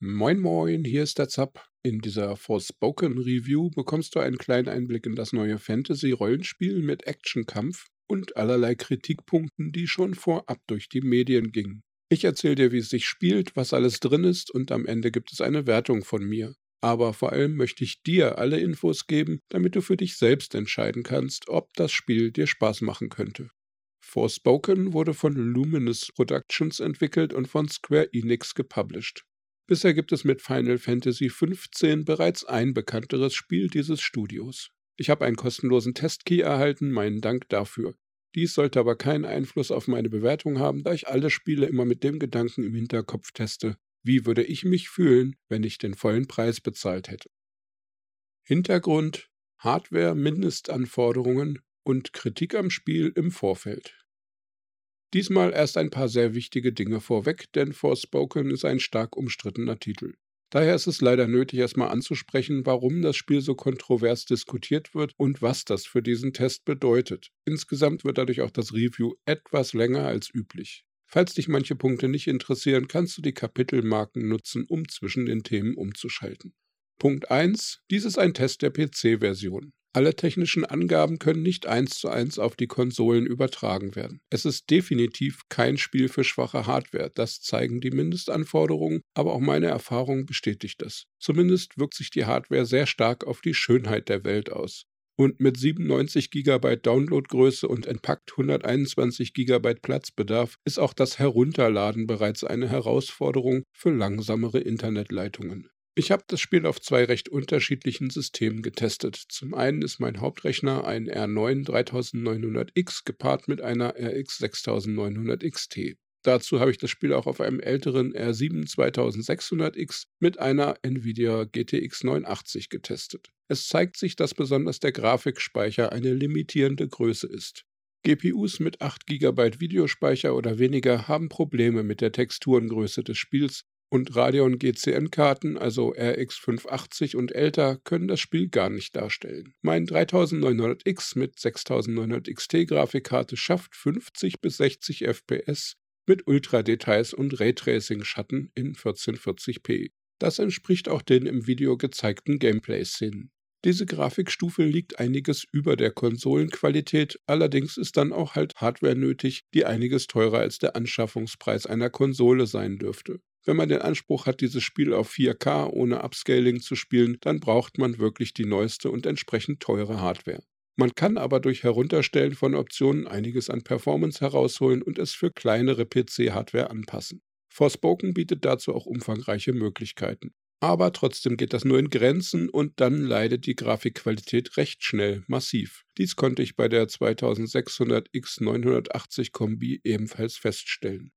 Moin Moin, hier ist der Zap. In dieser Forspoken Review bekommst du einen kleinen Einblick in das neue Fantasy-Rollenspiel mit Actionkampf und allerlei Kritikpunkten, die schon vorab durch die Medien gingen. Ich erzähle dir, wie es sich spielt, was alles drin ist und am Ende gibt es eine Wertung von mir. Aber vor allem möchte ich dir alle Infos geben, damit du für dich selbst entscheiden kannst, ob das Spiel dir Spaß machen könnte. Forspoken wurde von Luminous Productions entwickelt und von Square Enix gepublished. Bisher gibt es mit Final Fantasy XV bereits ein bekannteres Spiel dieses Studios. Ich habe einen kostenlosen Testkey erhalten, meinen Dank dafür. Dies sollte aber keinen Einfluss auf meine Bewertung haben, da ich alle Spiele immer mit dem Gedanken im Hinterkopf teste, wie würde ich mich fühlen, wenn ich den vollen Preis bezahlt hätte. Hintergrund, Hardware, Mindestanforderungen und Kritik am Spiel im Vorfeld. Diesmal erst ein paar sehr wichtige Dinge vorweg, denn Forspoken ist ein stark umstrittener Titel. Daher ist es leider nötig, erstmal anzusprechen, warum das Spiel so kontrovers diskutiert wird und was das für diesen Test bedeutet. Insgesamt wird dadurch auch das Review etwas länger als üblich. Falls dich manche Punkte nicht interessieren, kannst du die Kapitelmarken nutzen, um zwischen den Themen umzuschalten. Punkt 1. Dies ist ein Test der PC-Version. Alle technischen Angaben können nicht eins zu eins auf die Konsolen übertragen werden. Es ist definitiv kein Spiel für schwache Hardware, das zeigen die Mindestanforderungen, aber auch meine Erfahrung bestätigt das. Zumindest wirkt sich die Hardware sehr stark auf die Schönheit der Welt aus. Und mit 97 GB Downloadgröße und entpackt 121 GB Platzbedarf ist auch das Herunterladen bereits eine Herausforderung für langsamere Internetleitungen. Ich habe das Spiel auf zwei recht unterschiedlichen Systemen getestet. Zum einen ist mein Hauptrechner ein R9 3900X gepaart mit einer RX 6900 XT. Dazu habe ich das Spiel auch auf einem älteren R7 2600X mit einer Nvidia GTX 980 getestet. Es zeigt sich, dass besonders der Grafikspeicher eine limitierende Größe ist. GPUs mit 8 GB Videospeicher oder weniger haben Probleme mit der Texturengröße des Spiels und Radeon GCN-Karten, also RX 580 und älter, können das Spiel gar nicht darstellen. Mein 3900X mit 6900 XT-Grafikkarte schafft 50 bis 60 FPS mit Ultra-Details und Raytracing-Schatten in 1440p. Das entspricht auch den im Video gezeigten Gameplay-Szenen. Diese Grafikstufe liegt einiges über der Konsolenqualität, allerdings ist dann auch halt Hardware nötig, die einiges teurer als der Anschaffungspreis einer Konsole sein dürfte. Wenn man den Anspruch hat, dieses Spiel auf 4K ohne Upscaling zu spielen, dann braucht man wirklich die neueste und entsprechend teure Hardware. Man kann aber durch Herunterstellen von Optionen einiges an Performance herausholen und es für kleinere PC-Hardware anpassen. Forspoken bietet dazu auch umfangreiche Möglichkeiten. Aber trotzdem geht das nur in Grenzen und dann leidet die Grafikqualität recht schnell massiv. Dies konnte ich bei der 2600 X980 Kombi ebenfalls feststellen.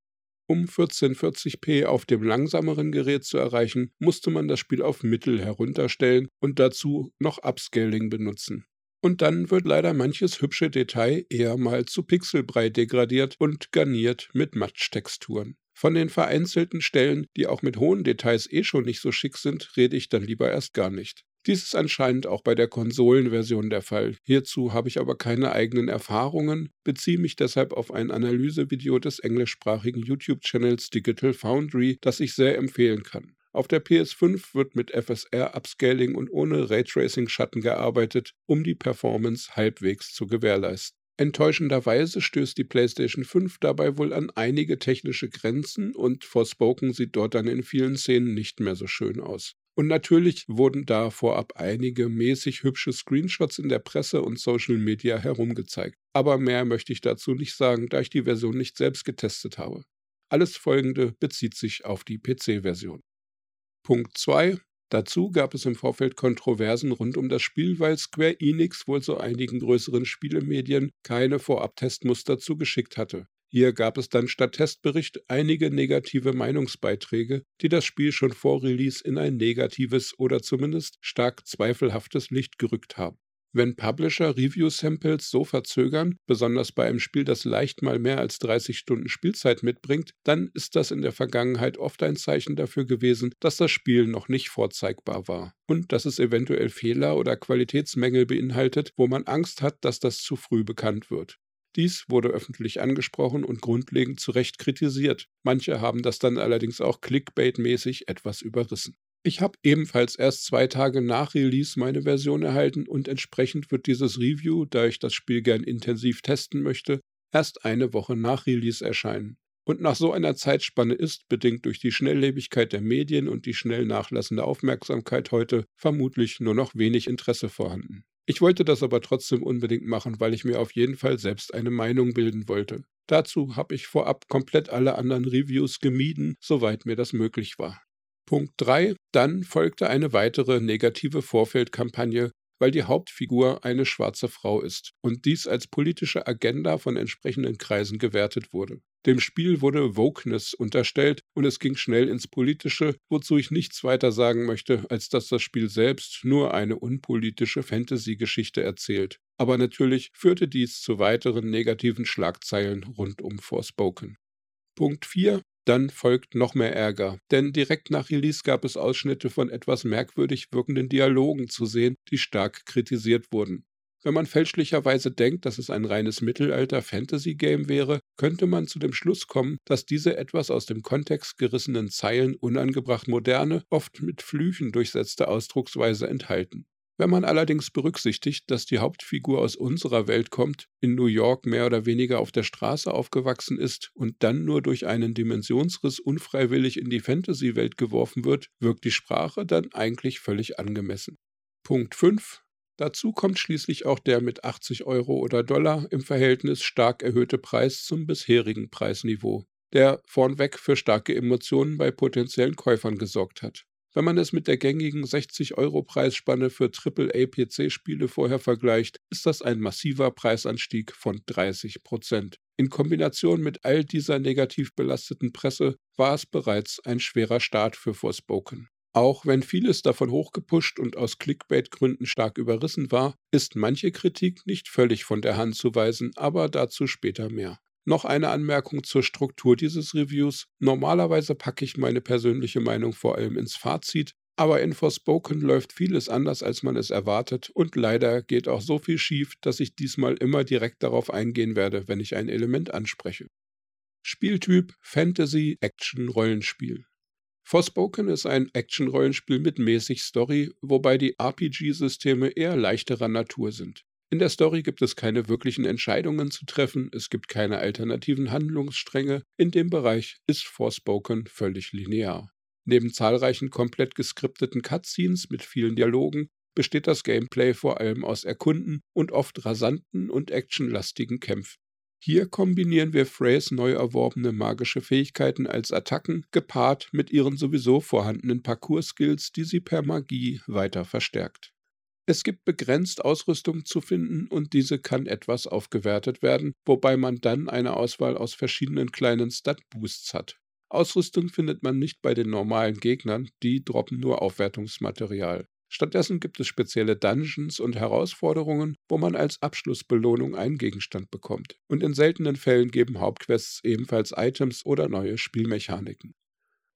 Um 1440p auf dem langsameren Gerät zu erreichen, musste man das Spiel auf Mittel herunterstellen und dazu noch Upscaling benutzen. Und dann wird leider manches hübsche Detail eher mal zu Pixelbrei degradiert und garniert mit Matschtexturen. Von den vereinzelten Stellen, die auch mit hohen Details eh schon nicht so schick sind, rede ich dann lieber erst gar nicht. Dies ist anscheinend auch bei der Konsolenversion der Fall. Hierzu habe ich aber keine eigenen Erfahrungen, beziehe mich deshalb auf ein Analysevideo des englischsprachigen YouTube-Channels Digital Foundry, das ich sehr empfehlen kann. Auf der PS5 wird mit FSR-Upscaling und ohne Raytracing-Schatten gearbeitet, um die Performance halbwegs zu gewährleisten. Enttäuschenderweise stößt die PlayStation 5 dabei wohl an einige technische Grenzen und Forspoken sieht dort dann in vielen Szenen nicht mehr so schön aus. Und natürlich wurden da vorab einige mäßig hübsche Screenshots in der Presse und Social Media herumgezeigt. Aber mehr möchte ich dazu nicht sagen, da ich die Version nicht selbst getestet habe. Alles folgende bezieht sich auf die PC-Version. Punkt 2. Dazu gab es im Vorfeld Kontroversen rund um das Spiel, weil Square Enix wohl so einigen größeren Spielemedien keine Vorab-Testmuster zugeschickt hatte. Hier gab es dann statt Testbericht einige negative Meinungsbeiträge, die das Spiel schon vor Release in ein negatives oder zumindest stark zweifelhaftes Licht gerückt haben. Wenn Publisher Review-Samples so verzögern, besonders bei einem Spiel, das leicht mal mehr als 30 Stunden Spielzeit mitbringt, dann ist das in der Vergangenheit oft ein Zeichen dafür gewesen, dass das Spiel noch nicht vorzeigbar war und dass es eventuell Fehler oder Qualitätsmängel beinhaltet, wo man Angst hat, dass das zu früh bekannt wird. Dies wurde öffentlich angesprochen und grundlegend zu Recht kritisiert. Manche haben das dann allerdings auch clickbait-mäßig etwas überrissen. Ich habe ebenfalls erst zwei Tage nach Release meine Version erhalten und entsprechend wird dieses Review, da ich das Spiel gern intensiv testen möchte, erst eine Woche nach Release erscheinen. Und nach so einer Zeitspanne ist, bedingt durch die Schnelllebigkeit der Medien und die schnell nachlassende Aufmerksamkeit heute, vermutlich nur noch wenig Interesse vorhanden. Ich wollte das aber trotzdem unbedingt machen, weil ich mir auf jeden Fall selbst eine Meinung bilden wollte. Dazu habe ich vorab komplett alle anderen Reviews gemieden, soweit mir das möglich war. Punkt 3. Dann folgte eine weitere negative Vorfeldkampagne, weil die Hauptfigur eine schwarze Frau ist und dies als politische Agenda von entsprechenden Kreisen gewertet wurde. Dem Spiel wurde Wokeness unterstellt und es ging schnell ins Politische, wozu ich nichts weiter sagen möchte, als dass das Spiel selbst nur eine unpolitische Fantasy-Geschichte erzählt. Aber natürlich führte dies zu weiteren negativen Schlagzeilen rund um Forspoken. Punkt 4. Dann folgt noch mehr Ärger, denn direkt nach Release gab es Ausschnitte von etwas merkwürdig wirkenden Dialogen zu sehen, die stark kritisiert wurden. Wenn man fälschlicherweise denkt, dass es ein reines Mittelalter-Fantasy-Game wäre, könnte man zu dem Schluss kommen, dass diese etwas aus dem Kontext gerissenen Zeilen unangebracht moderne, oft mit Flüchen durchsetzte Ausdrucksweise enthalten. Wenn man allerdings berücksichtigt, dass die Hauptfigur aus unserer Welt kommt, in New York mehr oder weniger auf der Straße aufgewachsen ist und dann nur durch einen Dimensionsriss unfreiwillig in die Fantasy-Welt geworfen wird, wirkt die Sprache dann eigentlich völlig angemessen. Punkt 5. Dazu kommt schließlich auch der mit 80 Euro oder Dollar im Verhältnis stark erhöhte Preis zum bisherigen Preisniveau, der vornweg für starke Emotionen bei potenziellen Käufern gesorgt hat. Wenn man es mit der gängigen 60-Euro-Preisspanne für AAA-PC-Spiele vorher vergleicht, ist das ein massiver Preisanstieg von 30 Prozent. In Kombination mit all dieser negativ belasteten Presse war es bereits ein schwerer Start für Forspoken. Auch wenn vieles davon hochgepusht und aus Clickbait-Gründen stark überrissen war, ist manche Kritik nicht völlig von der Hand zu weisen, aber dazu später mehr. Noch eine Anmerkung zur Struktur dieses Reviews. Normalerweise packe ich meine persönliche Meinung vor allem ins Fazit, aber in Forspoken läuft vieles anders, als man es erwartet und leider geht auch so viel schief, dass ich diesmal immer direkt darauf eingehen werde, wenn ich ein Element anspreche. Spieltyp Fantasy Action Rollenspiel. Forspoken ist ein Action-Rollenspiel mit mäßig Story, wobei die RPG-Systeme eher leichterer Natur sind. In der Story gibt es keine wirklichen Entscheidungen zu treffen, es gibt keine alternativen Handlungsstränge, in dem Bereich ist Forspoken völlig linear. Neben zahlreichen komplett geskripteten Cutscenes mit vielen Dialogen besteht das Gameplay vor allem aus Erkunden und oft rasanten und actionlastigen Kämpfen. Hier kombinieren wir Freys neu erworbene magische Fähigkeiten als Attacken, gepaart mit ihren sowieso vorhandenen Parcours-Skills, die sie per Magie weiter verstärkt. Es gibt begrenzt Ausrüstung zu finden und diese kann etwas aufgewertet werden, wobei man dann eine Auswahl aus verschiedenen kleinen Stat-Boosts hat. Ausrüstung findet man nicht bei den normalen Gegnern, die droppen nur Aufwertungsmaterial. Stattdessen gibt es spezielle Dungeons und Herausforderungen, wo man als Abschlussbelohnung einen Gegenstand bekommt. Und in seltenen Fällen geben Hauptquests ebenfalls Items oder neue Spielmechaniken.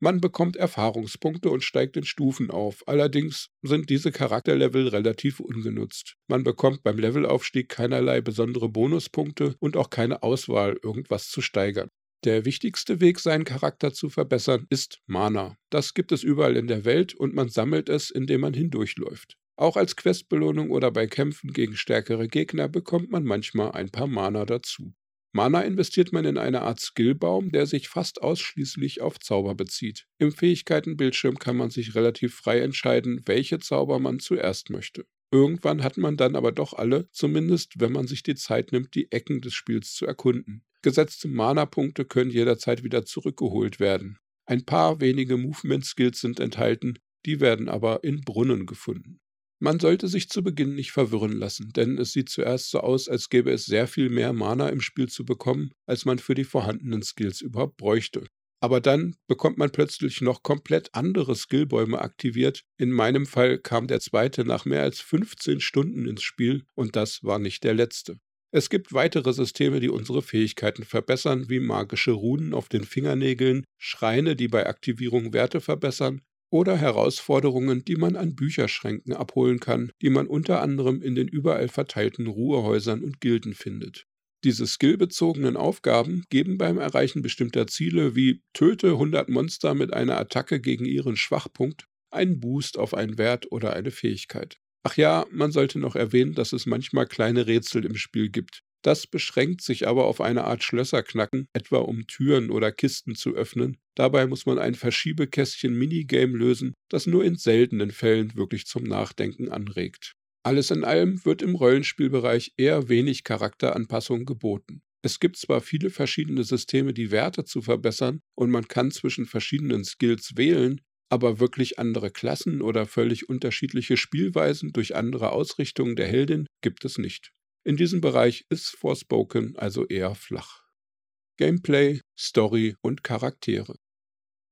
Man bekommt Erfahrungspunkte und steigt in Stufen auf, allerdings sind diese Charakterlevel relativ ungenutzt. Man bekommt beim Levelaufstieg keinerlei besondere Bonuspunkte und auch keine Auswahl, irgendwas zu steigern. Der wichtigste Weg, seinen Charakter zu verbessern, ist Mana. Das gibt es überall in der Welt und man sammelt es, indem man hindurchläuft. Auch als Questbelohnung oder bei Kämpfen gegen stärkere Gegner bekommt man manchmal ein paar Mana dazu. Mana investiert man in eine Art Skillbaum, der sich fast ausschließlich auf Zauber bezieht. Im Fähigkeitenbildschirm kann man sich relativ frei entscheiden, welche Zauber man zuerst möchte. Irgendwann hat man dann aber doch alle, zumindest wenn man sich die Zeit nimmt, die Ecken des Spiels zu erkunden. Gesetzte Mana-Punkte können jederzeit wieder zurückgeholt werden. Ein paar wenige Movement-Skills sind enthalten, die werden aber in Brunnen gefunden. Man sollte sich zu Beginn nicht verwirren lassen, denn es sieht zuerst so aus, als gäbe es sehr viel mehr Mana im Spiel zu bekommen, als man für die vorhandenen Skills überhaupt bräuchte. Aber dann bekommt man plötzlich noch komplett andere Skillbäume aktiviert. In meinem Fall kam der zweite nach mehr als 15 Stunden ins Spiel und das war nicht der letzte. Es gibt weitere Systeme, die unsere Fähigkeiten verbessern, wie magische Runen auf den Fingernägeln, Schreine, die bei Aktivierung Werte verbessern, oder Herausforderungen, die man an Bücherschränken abholen kann, die man unter anderem in den überall verteilten Ruhehäusern und Gilden findet. Diese skillbezogenen Aufgaben geben beim Erreichen bestimmter Ziele wie Töte 100 Monster mit einer Attacke gegen ihren Schwachpunkt einen Boost auf einen Wert oder eine Fähigkeit. Ach ja, man sollte noch erwähnen, dass es manchmal kleine Rätsel im Spiel gibt. Das beschränkt sich aber auf eine Art Schlösserknacken, etwa um Türen oder Kisten zu öffnen. Dabei muss man ein Verschiebekästchen-Minigame lösen, das nur in seltenen Fällen wirklich zum Nachdenken anregt. Alles in allem wird im Rollenspielbereich eher wenig Charakteranpassung geboten. Es gibt zwar viele verschiedene Systeme, die Werte zu verbessern, und man kann zwischen verschiedenen Skills wählen, aber wirklich andere Klassen oder völlig unterschiedliche Spielweisen durch andere Ausrichtungen der Heldin gibt es nicht. In diesem Bereich ist Forspoken also eher flach. Gameplay, Story und Charaktere.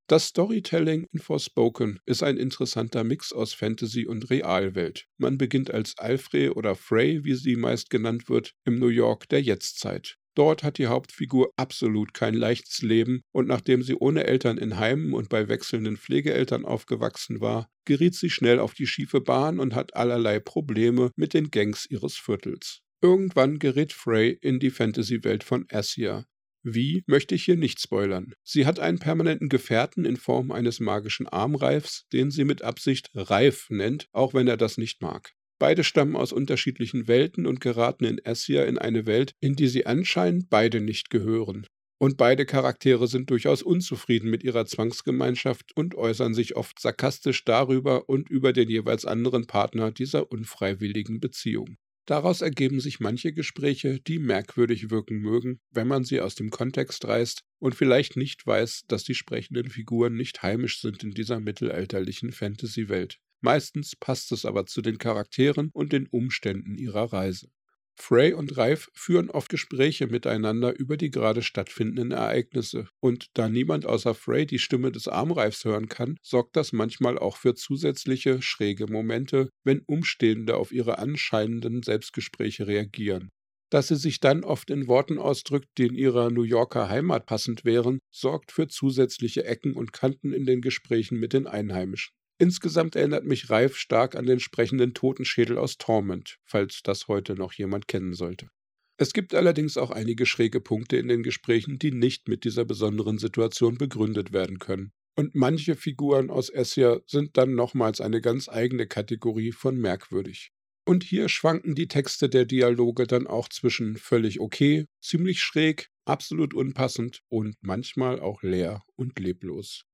Das Storytelling in Forspoken ist ein interessanter Mix aus Fantasy und Realwelt. Man beginnt als Alfred oder Frey, wie sie meist genannt wird, im New York der Jetztzeit. Dort hat die Hauptfigur absolut kein leichtes Leben und nachdem sie ohne Eltern in Heimen und bei wechselnden Pflegeeltern aufgewachsen war, geriet sie schnell auf die schiefe Bahn und hat allerlei Probleme mit den Gangs ihres Viertels. Irgendwann gerät Frey in die Fantasy-Welt von Assia, wie, möchte ich hier nicht spoilern. Sie hat einen permanenten Gefährten in Form eines magischen Armreifs, den sie mit Absicht Reif nennt, auch wenn er das nicht mag. Beide stammen aus unterschiedlichen Welten und geraten in Assia in eine Welt, in die sie anscheinend beide nicht gehören. Und beide Charaktere sind durchaus unzufrieden mit ihrer Zwangsgemeinschaft und äußern sich oft sarkastisch darüber und über den jeweils anderen Partner dieser unfreiwilligen Beziehung. Daraus ergeben sich manche Gespräche, die merkwürdig wirken mögen, wenn man sie aus dem Kontext reißt und vielleicht nicht weiß, dass die sprechenden Figuren nicht heimisch sind in dieser mittelalterlichen Fantasy-Welt. Meistens passt es aber zu den Charakteren und den Umständen ihrer Reise. Frey und Reif führen oft Gespräche miteinander über die gerade stattfindenden Ereignisse, und da niemand außer Frey die Stimme des Armreifs hören kann, sorgt das manchmal auch für zusätzliche schräge Momente, wenn Umstehende auf ihre anscheinenden Selbstgespräche reagieren. Dass sie sich dann oft in Worten ausdrückt, die in ihrer New Yorker Heimat passend wären, sorgt für zusätzliche Ecken und Kanten in den Gesprächen mit den Einheimischen. Insgesamt erinnert mich Reif stark an den sprechenden Totenschädel aus Torment, falls das heute noch jemand kennen sollte. Es gibt allerdings auch einige schräge Punkte in den Gesprächen, die nicht mit dieser besonderen Situation begründet werden können. Und manche Figuren aus Essia sind dann nochmals eine ganz eigene Kategorie von merkwürdig. Und hier schwanken die Texte der Dialoge dann auch zwischen völlig okay, ziemlich schräg, absolut unpassend und manchmal auch leer und leblos.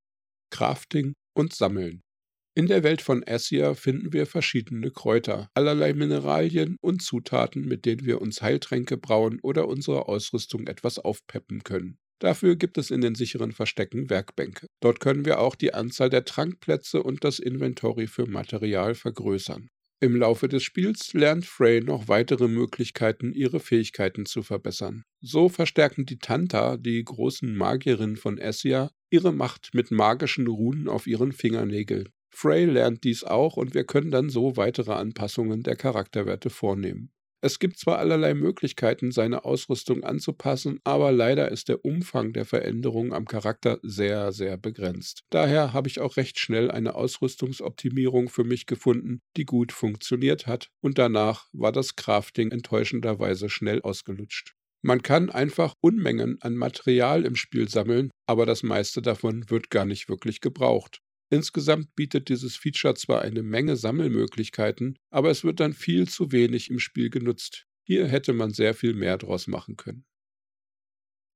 Crafting und Sammeln. In der Welt von Assia finden wir verschiedene Kräuter, allerlei Mineralien und Zutaten, mit denen wir uns Heiltränke brauen oder unsere Ausrüstung etwas aufpeppen können. Dafür gibt es in den sicheren Verstecken Werkbänke. Dort können wir auch die Anzahl der Trankplätze und das Inventory für Material vergrößern. Im Laufe des Spiels lernt Frey noch weitere Möglichkeiten, ihre Fähigkeiten zu verbessern. So verstärken die Tanta, die großen Magierinnen von Assia, ihre Macht mit magischen Runen auf ihren Fingernägeln. Frey lernt dies auch und wir können dann so weitere Anpassungen der Charakterwerte vornehmen. Es gibt zwar allerlei Möglichkeiten, seine Ausrüstung anzupassen, aber leider ist der Umfang der Veränderungen am Charakter sehr, sehr begrenzt. Daher habe ich auch recht schnell eine Ausrüstungsoptimierung für mich gefunden, die gut funktioniert hat, und danach war das Crafting enttäuschenderweise schnell ausgelutscht. Man kann einfach Unmengen an Material im Spiel sammeln, aber das meiste davon wird gar nicht wirklich gebraucht. Insgesamt bietet dieses Feature zwar eine Menge Sammelmöglichkeiten, aber es wird dann viel zu wenig im Spiel genutzt. Hier hätte man sehr viel mehr draus machen können.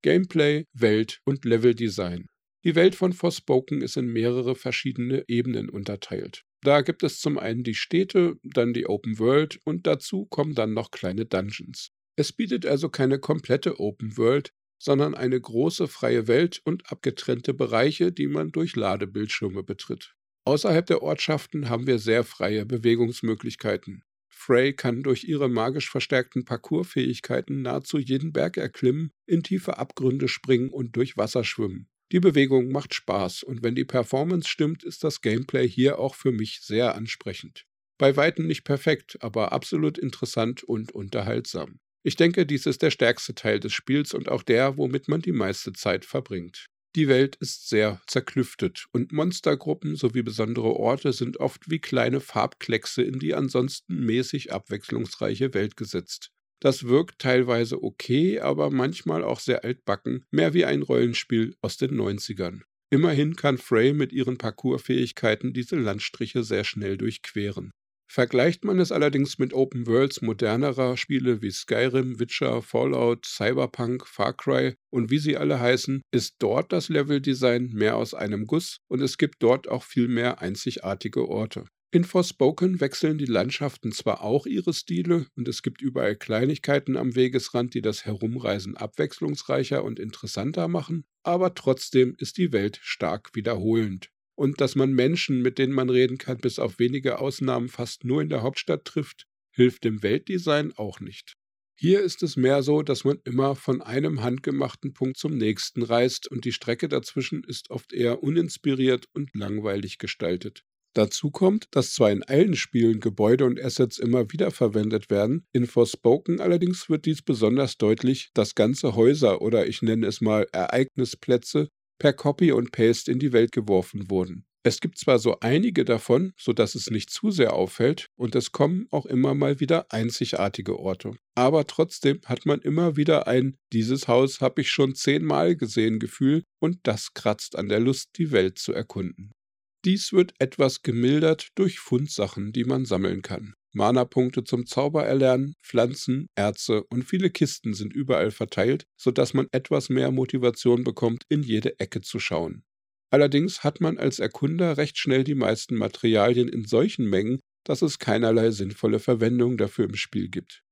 Gameplay, Welt und Leveldesign. Die Welt von Forspoken ist in mehrere verschiedene Ebenen unterteilt. Da gibt es zum einen die Städte, dann die Open World und dazu kommen dann noch kleine Dungeons. Es bietet also keine komplette Open World, sondern eine große freie Welt und abgetrennte Bereiche, die man durch Ladebildschirme betritt. Außerhalb der Ortschaften haben wir sehr freie Bewegungsmöglichkeiten. Frey kann durch ihre magisch verstärkten Parcoursfähigkeiten nahezu jeden Berg erklimmen, in tiefe Abgründe springen und durch Wasser schwimmen. Die Bewegung macht Spaß und wenn die Performance stimmt, ist das Gameplay hier auch für mich sehr ansprechend. Bei weitem nicht perfekt, aber absolut interessant und unterhaltsam. Ich denke, dies ist der stärkste Teil des Spiels und auch der, womit man die meiste Zeit verbringt. Die Welt ist sehr zerklüftet und Monstergruppen sowie besondere Orte sind oft wie kleine Farbkleckse in die ansonsten mäßig abwechslungsreiche Welt gesetzt. Das wirkt teilweise okay, aber manchmal auch sehr altbacken, mehr wie ein Rollenspiel aus den 90ern. Immerhin kann Frey mit ihren Parkourfähigkeiten diese Landstriche sehr schnell durchqueren. Vergleicht man es allerdings mit Open Worlds modernerer Spiele wie Skyrim, Witcher, Fallout, Cyberpunk, Far Cry und wie sie alle heißen, ist dort das Leveldesign mehr aus einem Guss und es gibt dort auch viel mehr einzigartige Orte. In Forspoken wechseln die Landschaften zwar auch ihre Stile und es gibt überall Kleinigkeiten am Wegesrand, die das Herumreisen abwechslungsreicher und interessanter machen, aber trotzdem ist die Welt stark wiederholend und dass man Menschen, mit denen man reden kann, bis auf wenige Ausnahmen fast nur in der Hauptstadt trifft, hilft dem Weltdesign auch nicht. Hier ist es mehr so, dass man immer von einem handgemachten Punkt zum nächsten reist und die Strecke dazwischen ist oft eher uninspiriert und langweilig gestaltet. Dazu kommt, dass zwar in allen Spielen Gebäude und Assets immer wieder verwendet werden, in Forspoken allerdings wird dies besonders deutlich, dass ganze Häuser oder ich nenne es mal Ereignisplätze per Copy und Paste in die Welt geworfen wurden. Es gibt zwar so einige davon, sodass es nicht zu sehr auffällt, und es kommen auch immer mal wieder einzigartige Orte. Aber trotzdem hat man immer wieder ein Dieses Haus habe ich schon zehnmal gesehen Gefühl, und das kratzt an der Lust, die Welt zu erkunden. Dies wird etwas gemildert durch Fundsachen, die man sammeln kann. Mana-Punkte zum Zaubererlernen, Pflanzen, Erze und viele Kisten sind überall verteilt, sodass man etwas mehr Motivation bekommt, in jede Ecke zu schauen. Allerdings hat man als Erkunder recht schnell die meisten Materialien in solchen Mengen, dass es keinerlei sinnvolle Verwendung dafür im Spiel gibt.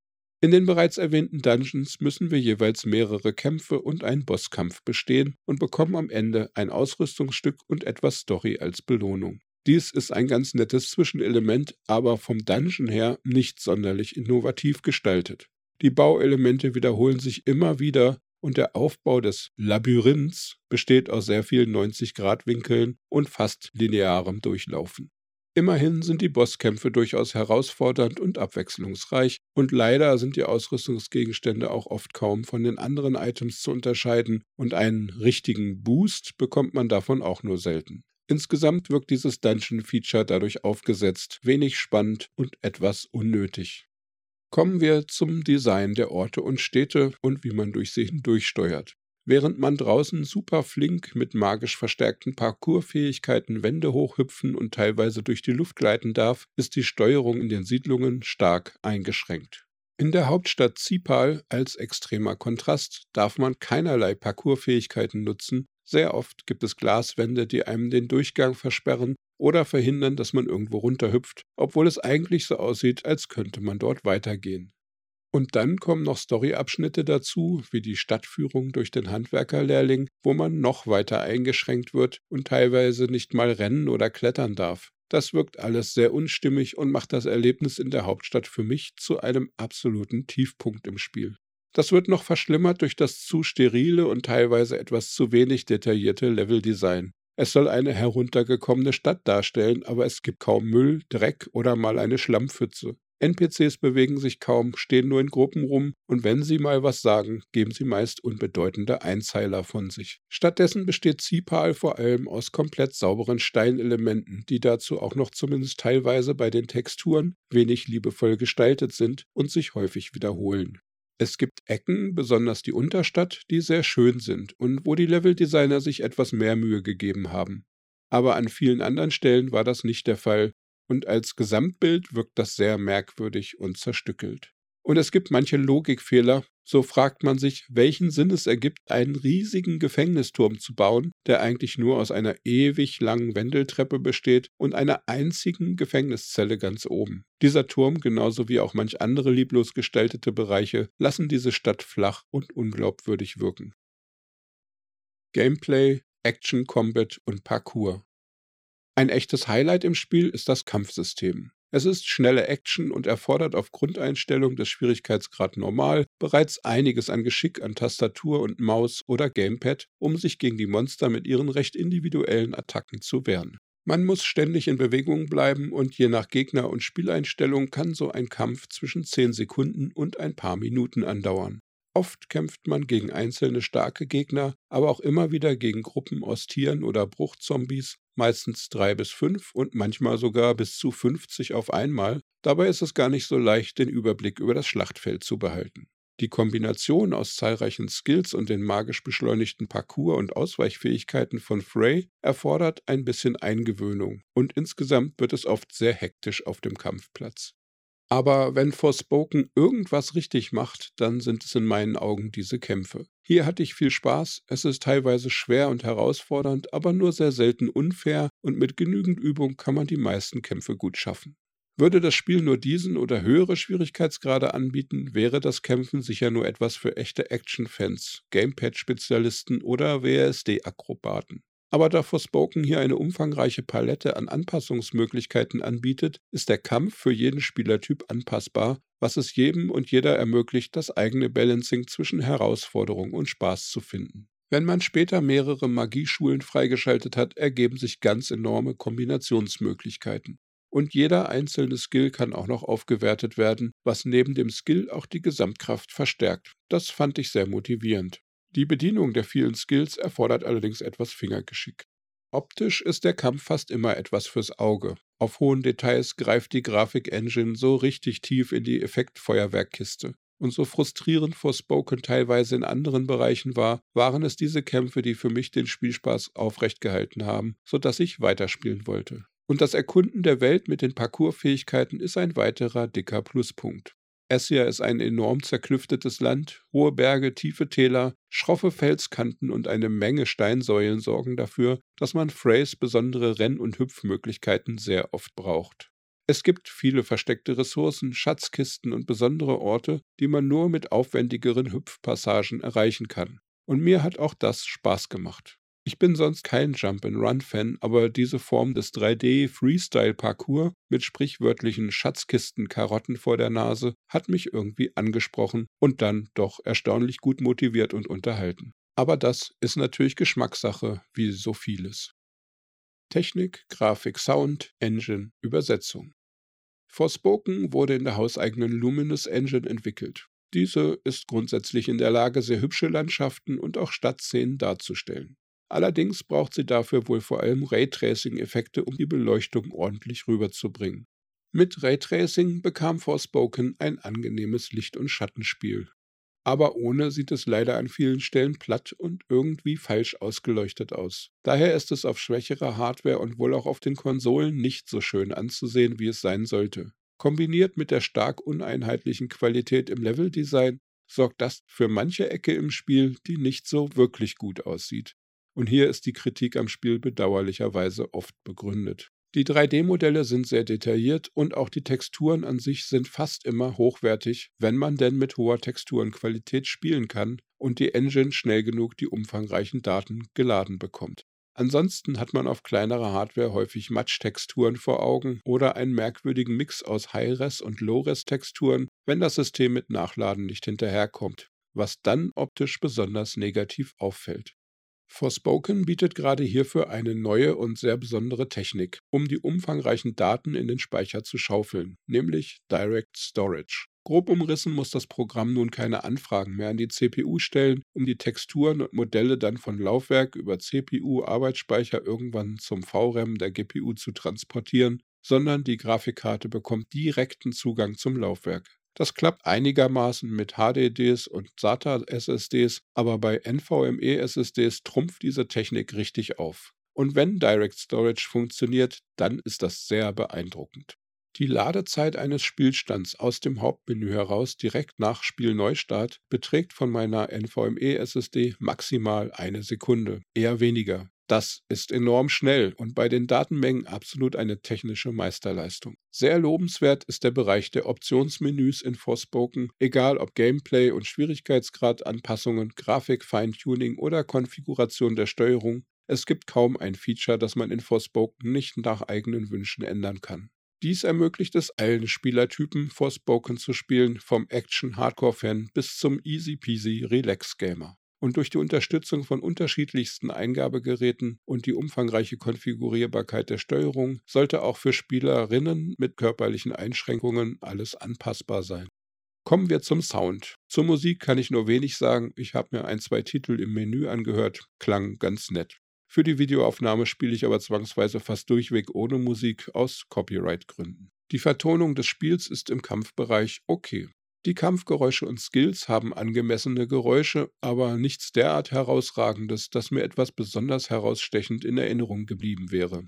In den bereits erwähnten Dungeons müssen wir jeweils mehrere Kämpfe und einen Bosskampf bestehen und bekommen am Ende ein Ausrüstungsstück und etwas Story als Belohnung. Dies ist ein ganz nettes Zwischenelement, aber vom Dungeon her nicht sonderlich innovativ gestaltet. Die Bauelemente wiederholen sich immer wieder und der Aufbau des Labyrinths besteht aus sehr vielen 90-Grad-Winkeln und fast linearem Durchlaufen. Immerhin sind die Bosskämpfe durchaus herausfordernd und abwechslungsreich, und leider sind die Ausrüstungsgegenstände auch oft kaum von den anderen Items zu unterscheiden, und einen richtigen Boost bekommt man davon auch nur selten. Insgesamt wirkt dieses Dungeon-Feature dadurch aufgesetzt, wenig spannend und etwas unnötig. Kommen wir zum Design der Orte und Städte und wie man durch sie hindurchsteuert. Während man draußen super flink mit magisch verstärkten Parkourfähigkeiten Wände hochhüpfen und teilweise durch die Luft gleiten darf, ist die Steuerung in den Siedlungen stark eingeschränkt. In der Hauptstadt Zipal als extremer Kontrast darf man keinerlei Parkourfähigkeiten nutzen sehr oft gibt es Glaswände, die einem den Durchgang versperren oder verhindern, dass man irgendwo runterhüpft, obwohl es eigentlich so aussieht, als könnte man dort weitergehen. Und dann kommen noch Storyabschnitte dazu, wie die Stadtführung durch den Handwerkerlehrling, wo man noch weiter eingeschränkt wird und teilweise nicht mal rennen oder klettern darf. Das wirkt alles sehr unstimmig und macht das Erlebnis in der Hauptstadt für mich zu einem absoluten Tiefpunkt im Spiel. Das wird noch verschlimmert durch das zu sterile und teilweise etwas zu wenig detaillierte Leveldesign. Es soll eine heruntergekommene Stadt darstellen, aber es gibt kaum Müll, Dreck oder mal eine Schlammpfütze. NPCs bewegen sich kaum, stehen nur in Gruppen rum und wenn sie mal was sagen, geben sie meist unbedeutende Einzeiler von sich. Stattdessen besteht Zipal vor allem aus komplett sauberen Steinelementen, die dazu auch noch zumindest teilweise bei den Texturen wenig liebevoll gestaltet sind und sich häufig wiederholen. Es gibt Ecken, besonders die Unterstadt, die sehr schön sind und wo die Leveldesigner sich etwas mehr Mühe gegeben haben. Aber an vielen anderen Stellen war das nicht der Fall und als Gesamtbild wirkt das sehr merkwürdig und zerstückelt. Und es gibt manche Logikfehler, so fragt man sich, welchen Sinn es ergibt, einen riesigen Gefängnisturm zu bauen, der eigentlich nur aus einer ewig langen Wendeltreppe besteht und einer einzigen Gefängniszelle ganz oben. Dieser Turm, genauso wie auch manch andere lieblos gestaltete Bereiche, lassen diese Stadt flach und unglaubwürdig wirken. Gameplay, Action, Combat und Parkour. Ein echtes Highlight im Spiel ist das Kampfsystem. Es ist schnelle Action und erfordert auf Grundeinstellung des Schwierigkeitsgrad Normal bereits einiges an Geschick an Tastatur und Maus oder Gamepad, um sich gegen die Monster mit ihren recht individuellen Attacken zu wehren. Man muss ständig in Bewegung bleiben und je nach Gegner und Spieleinstellung kann so ein Kampf zwischen 10 Sekunden und ein paar Minuten andauern. Oft kämpft man gegen einzelne starke Gegner, aber auch immer wieder gegen Gruppen aus Tieren oder Bruchzombies, meistens drei bis fünf und manchmal sogar bis zu 50 auf einmal. Dabei ist es gar nicht so leicht, den Überblick über das Schlachtfeld zu behalten. Die Kombination aus zahlreichen Skills und den magisch beschleunigten Parcours und Ausweichfähigkeiten von Frey erfordert ein bisschen Eingewöhnung und insgesamt wird es oft sehr hektisch auf dem Kampfplatz. Aber wenn Forspoken irgendwas richtig macht, dann sind es in meinen Augen diese Kämpfe. Hier hatte ich viel Spaß, es ist teilweise schwer und herausfordernd, aber nur sehr selten unfair und mit genügend Übung kann man die meisten Kämpfe gut schaffen. Würde das Spiel nur diesen oder höhere Schwierigkeitsgrade anbieten, wäre das Kämpfen sicher nur etwas für echte Action-Fans, Gamepad-Spezialisten oder WSD-Akrobaten. Aber da Forspoken hier eine umfangreiche Palette an Anpassungsmöglichkeiten anbietet, ist der Kampf für jeden Spielertyp anpassbar, was es jedem und jeder ermöglicht, das eigene Balancing zwischen Herausforderung und Spaß zu finden. Wenn man später mehrere Magieschulen freigeschaltet hat, ergeben sich ganz enorme Kombinationsmöglichkeiten. Und jeder einzelne Skill kann auch noch aufgewertet werden, was neben dem Skill auch die Gesamtkraft verstärkt. Das fand ich sehr motivierend. Die Bedienung der vielen Skills erfordert allerdings etwas Fingergeschick. Optisch ist der Kampf fast immer etwas fürs Auge. Auf hohen Details greift die Grafik-Engine so richtig tief in die Effektfeuerwerkkiste. Und so frustrierend Forspoken teilweise in anderen Bereichen war, waren es diese Kämpfe, die für mich den Spielspaß aufrechtgehalten haben, sodass ich weiterspielen wollte. Und das Erkunden der Welt mit den Parcoursfähigkeiten ist ein weiterer dicker Pluspunkt. Essia ist ein enorm zerklüftetes Land, hohe Berge, tiefe Täler, schroffe Felskanten und eine Menge Steinsäulen sorgen dafür, dass man Freys besondere Renn- und Hüpfmöglichkeiten sehr oft braucht. Es gibt viele versteckte Ressourcen, Schatzkisten und besondere Orte, die man nur mit aufwendigeren Hüpfpassagen erreichen kann. Und mir hat auch das Spaß gemacht. Ich bin sonst kein Jump-and-Run-Fan, aber diese Form des 3D-Freestyle-Parcours mit sprichwörtlichen Schatzkisten-Karotten vor der Nase hat mich irgendwie angesprochen und dann doch erstaunlich gut motiviert und unterhalten. Aber das ist natürlich Geschmackssache, wie so vieles. Technik, Grafik, Sound, Engine, Übersetzung. Forspoken wurde in der hauseigenen Luminous Engine entwickelt. Diese ist grundsätzlich in der Lage, sehr hübsche Landschaften und auch Stadtszenen darzustellen. Allerdings braucht sie dafür wohl vor allem Raytracing-Effekte, um die Beleuchtung ordentlich rüberzubringen. Mit Raytracing bekam Forspoken ein angenehmes Licht- und Schattenspiel. Aber ohne sieht es leider an vielen Stellen platt und irgendwie falsch ausgeleuchtet aus. Daher ist es auf schwächerer Hardware und wohl auch auf den Konsolen nicht so schön anzusehen, wie es sein sollte. Kombiniert mit der stark uneinheitlichen Qualität im Leveldesign sorgt das für manche Ecke im Spiel, die nicht so wirklich gut aussieht. Und hier ist die Kritik am Spiel bedauerlicherweise oft begründet. Die 3D-Modelle sind sehr detailliert und auch die Texturen an sich sind fast immer hochwertig, wenn man denn mit hoher Texturenqualität spielen kann und die Engine schnell genug die umfangreichen Daten geladen bekommt. Ansonsten hat man auf kleinerer Hardware häufig Matsch-Texturen vor Augen oder einen merkwürdigen Mix aus High-Res und Low-Res-Texturen, wenn das System mit Nachladen nicht hinterherkommt, was dann optisch besonders negativ auffällt. Forspoken bietet gerade hierfür eine neue und sehr besondere Technik, um die umfangreichen Daten in den Speicher zu schaufeln, nämlich Direct Storage. Grob umrissen muss das Programm nun keine Anfragen mehr an die CPU stellen, um die Texturen und Modelle dann von Laufwerk über CPU, Arbeitsspeicher irgendwann zum VRAM der GPU zu transportieren, sondern die Grafikkarte bekommt direkten Zugang zum Laufwerk. Das klappt einigermaßen mit HDDs und SATA-SSDs, aber bei NVMe-SSDs trumpft diese Technik richtig auf. Und wenn Direct Storage funktioniert, dann ist das sehr beeindruckend. Die Ladezeit eines Spielstands aus dem Hauptmenü heraus direkt nach Spielneustart beträgt von meiner NVMe-SSD maximal eine Sekunde, eher weniger. Das ist enorm schnell und bei den Datenmengen absolut eine technische Meisterleistung. Sehr lobenswert ist der Bereich der Optionsmenüs in Forspoken, egal ob Gameplay und Schwierigkeitsgrad Anpassungen, Grafik Feintuning oder Konfiguration der Steuerung. Es gibt kaum ein Feature, das man in Forspoken nicht nach eigenen Wünschen ändern kann. Dies ermöglicht es allen Spielertypen, Forspoken zu spielen, vom Action-Hardcore-Fan bis zum Easy-Peasy Relax-Gamer und durch die Unterstützung von unterschiedlichsten Eingabegeräten und die umfangreiche Konfigurierbarkeit der Steuerung sollte auch für Spielerinnen mit körperlichen Einschränkungen alles anpassbar sein. Kommen wir zum Sound. Zur Musik kann ich nur wenig sagen. Ich habe mir ein, zwei Titel im Menü angehört. Klang ganz nett. Für die Videoaufnahme spiele ich aber zwangsweise fast durchweg ohne Musik aus Copyright-Gründen. Die Vertonung des Spiels ist im Kampfbereich okay. Die Kampfgeräusche und Skills haben angemessene Geräusche, aber nichts derart herausragendes, dass mir etwas besonders herausstechend in Erinnerung geblieben wäre.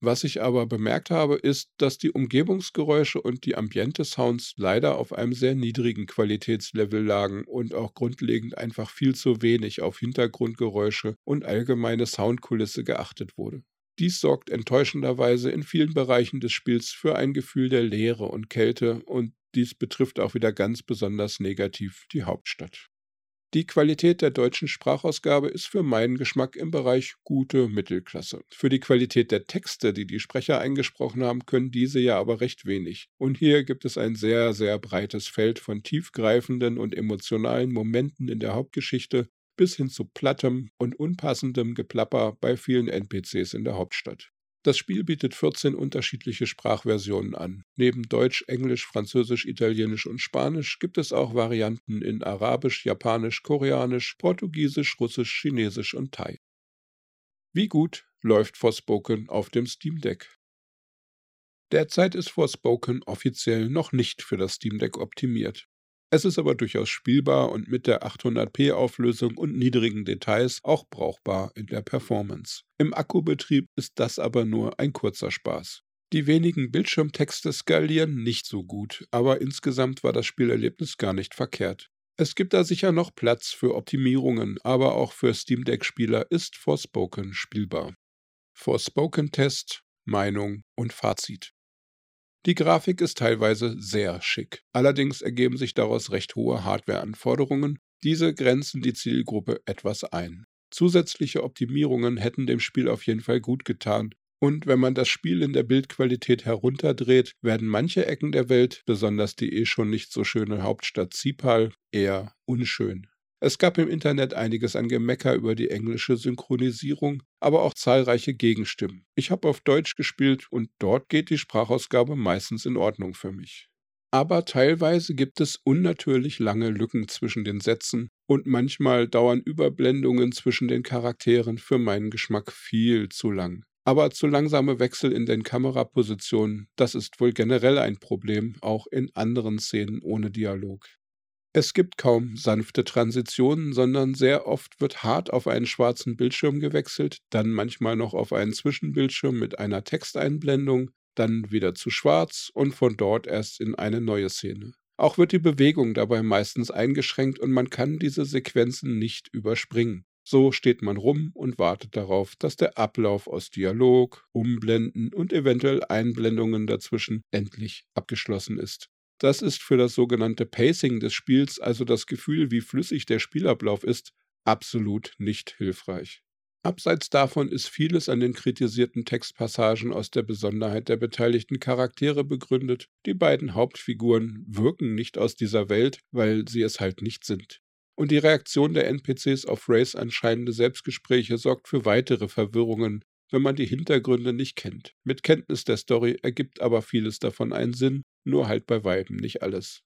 Was ich aber bemerkt habe, ist, dass die Umgebungsgeräusche und die Ambiente-Sounds leider auf einem sehr niedrigen Qualitätslevel lagen und auch grundlegend einfach viel zu wenig auf Hintergrundgeräusche und allgemeine Soundkulisse geachtet wurde. Dies sorgt enttäuschenderweise in vielen Bereichen des Spiels für ein Gefühl der Leere und Kälte und dies betrifft auch wieder ganz besonders negativ die Hauptstadt. Die Qualität der deutschen Sprachausgabe ist für meinen Geschmack im Bereich gute Mittelklasse. Für die Qualität der Texte, die die Sprecher eingesprochen haben, können diese ja aber recht wenig. Und hier gibt es ein sehr, sehr breites Feld von tiefgreifenden und emotionalen Momenten in der Hauptgeschichte bis hin zu plattem und unpassendem Geplapper bei vielen NPCs in der Hauptstadt. Das Spiel bietet 14 unterschiedliche Sprachversionen an. Neben Deutsch, Englisch, Französisch, Italienisch und Spanisch gibt es auch Varianten in Arabisch, Japanisch, Koreanisch, Portugiesisch, Russisch, Chinesisch und Thai. Wie gut läuft Forspoken auf dem Steam Deck? Derzeit ist Forspoken offiziell noch nicht für das Steam Deck optimiert. Es ist aber durchaus spielbar und mit der 800p Auflösung und niedrigen Details auch brauchbar in der Performance. Im Akkubetrieb ist das aber nur ein kurzer Spaß. Die wenigen Bildschirmtexte skalieren nicht so gut, aber insgesamt war das Spielerlebnis gar nicht verkehrt. Es gibt da sicher noch Platz für Optimierungen, aber auch für Steam Deck-Spieler ist Forspoken spielbar. Forspoken-Test, Meinung und Fazit. Die Grafik ist teilweise sehr schick. Allerdings ergeben sich daraus recht hohe Hardwareanforderungen. Diese grenzen die Zielgruppe etwas ein. Zusätzliche Optimierungen hätten dem Spiel auf jeden Fall gut getan. Und wenn man das Spiel in der Bildqualität herunterdreht, werden manche Ecken der Welt, besonders die eh schon nicht so schöne Hauptstadt Zipal, eher unschön. Es gab im Internet einiges an Gemecker über die englische Synchronisierung, aber auch zahlreiche Gegenstimmen. Ich habe auf Deutsch gespielt und dort geht die Sprachausgabe meistens in Ordnung für mich. Aber teilweise gibt es unnatürlich lange Lücken zwischen den Sätzen und manchmal dauern Überblendungen zwischen den Charakteren für meinen Geschmack viel zu lang. Aber zu langsame Wechsel in den Kamerapositionen, das ist wohl generell ein Problem, auch in anderen Szenen ohne Dialog. Es gibt kaum sanfte Transitionen, sondern sehr oft wird hart auf einen schwarzen Bildschirm gewechselt, dann manchmal noch auf einen Zwischenbildschirm mit einer Texteinblendung, dann wieder zu schwarz und von dort erst in eine neue Szene. Auch wird die Bewegung dabei meistens eingeschränkt und man kann diese Sequenzen nicht überspringen. So steht man rum und wartet darauf, dass der Ablauf aus Dialog, Umblenden und eventuell Einblendungen dazwischen endlich abgeschlossen ist. Das ist für das sogenannte Pacing des Spiels, also das Gefühl, wie flüssig der Spielablauf ist, absolut nicht hilfreich. Abseits davon ist vieles an den kritisierten Textpassagen aus der Besonderheit der beteiligten Charaktere begründet. Die beiden Hauptfiguren wirken nicht aus dieser Welt, weil sie es halt nicht sind. Und die Reaktion der NPCs auf Rays anscheinende Selbstgespräche sorgt für weitere Verwirrungen, wenn man die Hintergründe nicht kennt. Mit Kenntnis der Story ergibt aber vieles davon einen Sinn, nur halt bei Weiben nicht alles.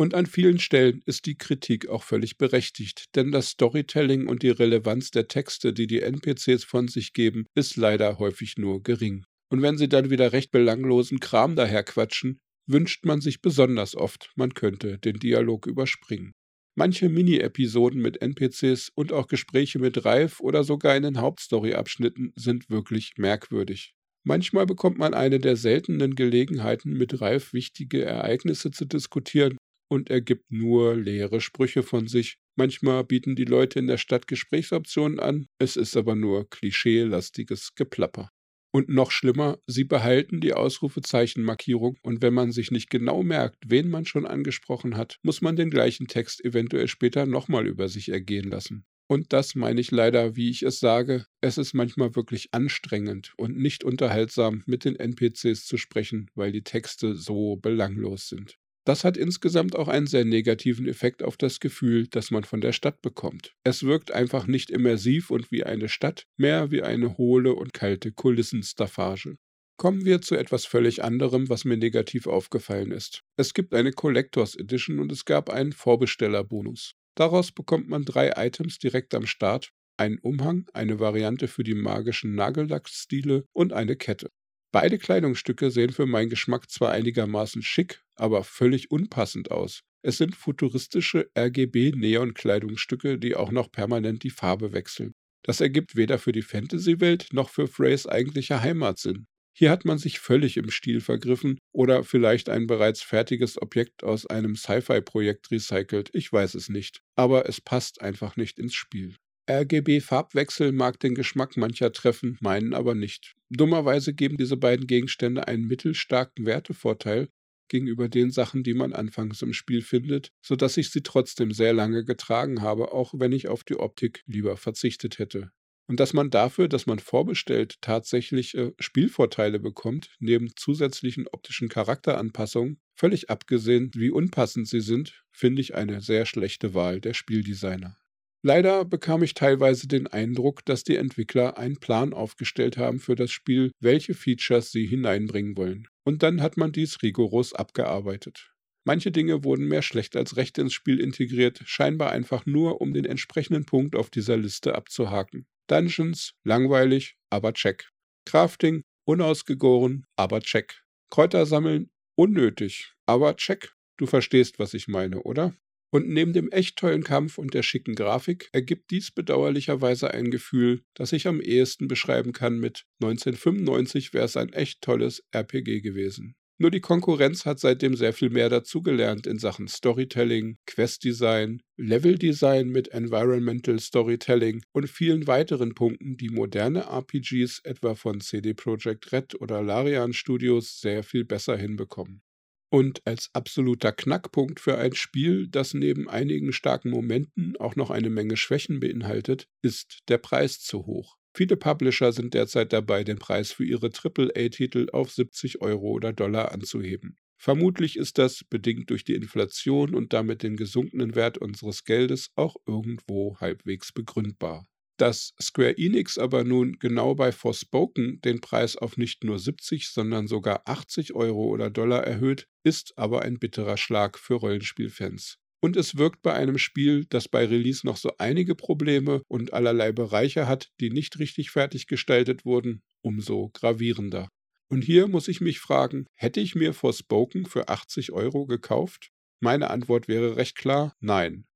Und an vielen Stellen ist die Kritik auch völlig berechtigt, denn das Storytelling und die Relevanz der Texte, die die NPCs von sich geben, ist leider häufig nur gering. Und wenn sie dann wieder recht belanglosen Kram daherquatschen, wünscht man sich besonders oft, man könnte den Dialog überspringen. Manche Mini-Episoden mit NPCs und auch Gespräche mit Ralf oder sogar in den Hauptstory-Abschnitten sind wirklich merkwürdig. Manchmal bekommt man eine der seltenen Gelegenheiten, mit Ralf wichtige Ereignisse zu diskutieren und er gibt nur leere Sprüche von sich. Manchmal bieten die Leute in der Stadt Gesprächsoptionen an, es ist aber nur klischeelastiges Geplapper. Und noch schlimmer, sie behalten die Ausrufezeichenmarkierung und wenn man sich nicht genau merkt, wen man schon angesprochen hat, muss man den gleichen Text eventuell später nochmal über sich ergehen lassen. Und das meine ich leider, wie ich es sage, es ist manchmal wirklich anstrengend und nicht unterhaltsam, mit den NPCs zu sprechen, weil die Texte so belanglos sind. Das hat insgesamt auch einen sehr negativen Effekt auf das Gefühl, das man von der Stadt bekommt. Es wirkt einfach nicht immersiv und wie eine Stadt, mehr wie eine hohle und kalte Kulissenstaffage. Kommen wir zu etwas völlig anderem, was mir negativ aufgefallen ist. Es gibt eine Collectors Edition und es gab einen Vorbestellerbonus. Daraus bekommt man drei Items direkt am Start, einen Umhang, eine Variante für die magischen Nagellackstile und eine Kette. Beide Kleidungsstücke sehen für meinen Geschmack zwar einigermaßen schick, aber völlig unpassend aus. Es sind futuristische RGB-Neon-Kleidungsstücke, die auch noch permanent die Farbe wechseln. Das ergibt weder für die Fantasy-Welt noch für Freys eigentlicher Heimat Sinn. Hier hat man sich völlig im Stil vergriffen oder vielleicht ein bereits fertiges Objekt aus einem Sci-Fi-Projekt recycelt, ich weiß es nicht. Aber es passt einfach nicht ins Spiel. RGB-Farbwechsel mag den Geschmack mancher treffen, meinen aber nicht. Dummerweise geben diese beiden Gegenstände einen mittelstarken Wertevorteil gegenüber den Sachen, die man anfangs im Spiel findet, sodass ich sie trotzdem sehr lange getragen habe, auch wenn ich auf die Optik lieber verzichtet hätte. Und dass man dafür, dass man vorbestellt, tatsächlich äh, Spielvorteile bekommt, neben zusätzlichen optischen Charakteranpassungen, völlig abgesehen, wie unpassend sie sind, finde ich eine sehr schlechte Wahl der Spieldesigner. Leider bekam ich teilweise den Eindruck, dass die Entwickler einen Plan aufgestellt haben für das Spiel, welche Features sie hineinbringen wollen. Und dann hat man dies rigoros abgearbeitet. Manche Dinge wurden mehr schlecht als recht ins Spiel integriert, scheinbar einfach nur, um den entsprechenden Punkt auf dieser Liste abzuhaken. Dungeons, langweilig, aber check. Crafting, unausgegoren, aber check. Kräuter sammeln, unnötig, aber check. Du verstehst, was ich meine, oder? Und neben dem echt tollen Kampf und der schicken Grafik ergibt dies bedauerlicherweise ein Gefühl, das ich am ehesten beschreiben kann mit 1995 wäre es ein echt tolles RPG gewesen. Nur die Konkurrenz hat seitdem sehr viel mehr dazugelernt in Sachen Storytelling, Questdesign, Leveldesign mit Environmental Storytelling und vielen weiteren Punkten, die moderne RPGs etwa von CD Projekt Red oder Larian Studios sehr viel besser hinbekommen. Und als absoluter Knackpunkt für ein Spiel, das neben einigen starken Momenten auch noch eine Menge Schwächen beinhaltet, ist der Preis zu hoch. Viele Publisher sind derzeit dabei, den Preis für ihre AAA-Titel auf 70 Euro oder Dollar anzuheben. Vermutlich ist das, bedingt durch die Inflation und damit den gesunkenen Wert unseres Geldes, auch irgendwo halbwegs begründbar. Dass Square Enix aber nun genau bei Forspoken den Preis auf nicht nur 70, sondern sogar 80 Euro oder Dollar erhöht, ist aber ein bitterer Schlag für Rollenspielfans. Und es wirkt bei einem Spiel, das bei Release noch so einige Probleme und allerlei Bereiche hat, die nicht richtig fertig gestaltet wurden, umso gravierender. Und hier muss ich mich fragen, hätte ich mir Forspoken für 80 Euro gekauft? Meine Antwort wäre recht klar, nein.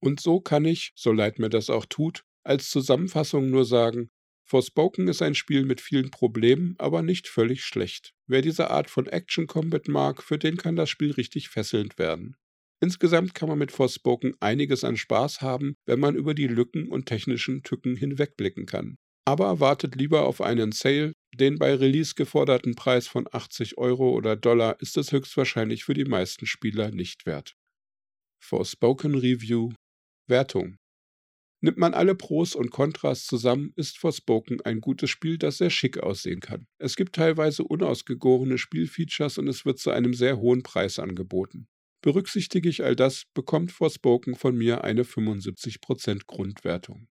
Und so kann ich, so leid mir das auch tut, als Zusammenfassung nur sagen, Forspoken ist ein Spiel mit vielen Problemen, aber nicht völlig schlecht. Wer diese Art von Action Combat mag, für den kann das Spiel richtig fesselnd werden. Insgesamt kann man mit Forspoken einiges an Spaß haben, wenn man über die Lücken und technischen Tücken hinwegblicken kann. Aber wartet lieber auf einen Sale, den bei Release geforderten Preis von 80 Euro oder Dollar ist es höchstwahrscheinlich für die meisten Spieler nicht wert. Forspoken Review Wertung Nimmt man alle Pros und Kontras zusammen, ist Forspoken ein gutes Spiel, das sehr schick aussehen kann. Es gibt teilweise unausgegorene Spielfeatures und es wird zu einem sehr hohen Preis angeboten. Berücksichtige ich all das, bekommt Forspoken von mir eine 75% Grundwertung.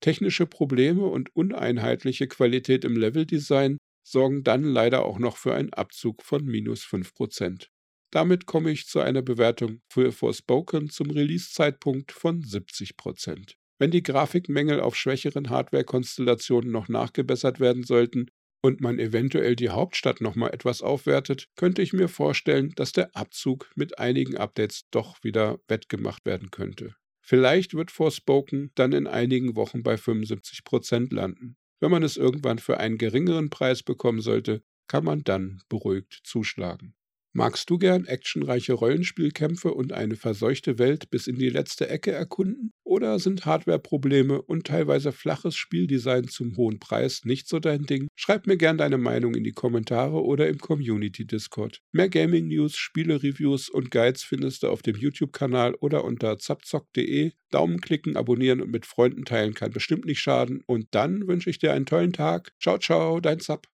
Technische Probleme und uneinheitliche Qualität im Leveldesign sorgen dann leider auch noch für einen Abzug von minus 5%. Damit komme ich zu einer Bewertung für Forspoken zum Release-Zeitpunkt von 70% Wenn die Grafikmängel auf schwächeren Hardware-Konstellationen noch nachgebessert werden sollten und man eventuell die Hauptstadt nochmal etwas aufwertet, könnte ich mir vorstellen, dass der Abzug mit einigen Updates doch wieder wettgemacht werden könnte. Vielleicht wird Forspoken dann in einigen Wochen bei 75% landen. Wenn man es irgendwann für einen geringeren Preis bekommen sollte, kann man dann beruhigt zuschlagen. Magst du gern actionreiche Rollenspielkämpfe und eine verseuchte Welt bis in die letzte Ecke erkunden? Oder sind Hardware-Probleme und teilweise flaches Spieldesign zum hohen Preis nicht so dein Ding? Schreib mir gern deine Meinung in die Kommentare oder im Community-Discord. Mehr Gaming-News, Spiele-Reviews und Guides findest du auf dem YouTube-Kanal oder unter zapzock.de. Daumen klicken, abonnieren und mit Freunden teilen kann bestimmt nicht schaden. Und dann wünsche ich dir einen tollen Tag. Ciao, ciao, dein Zap.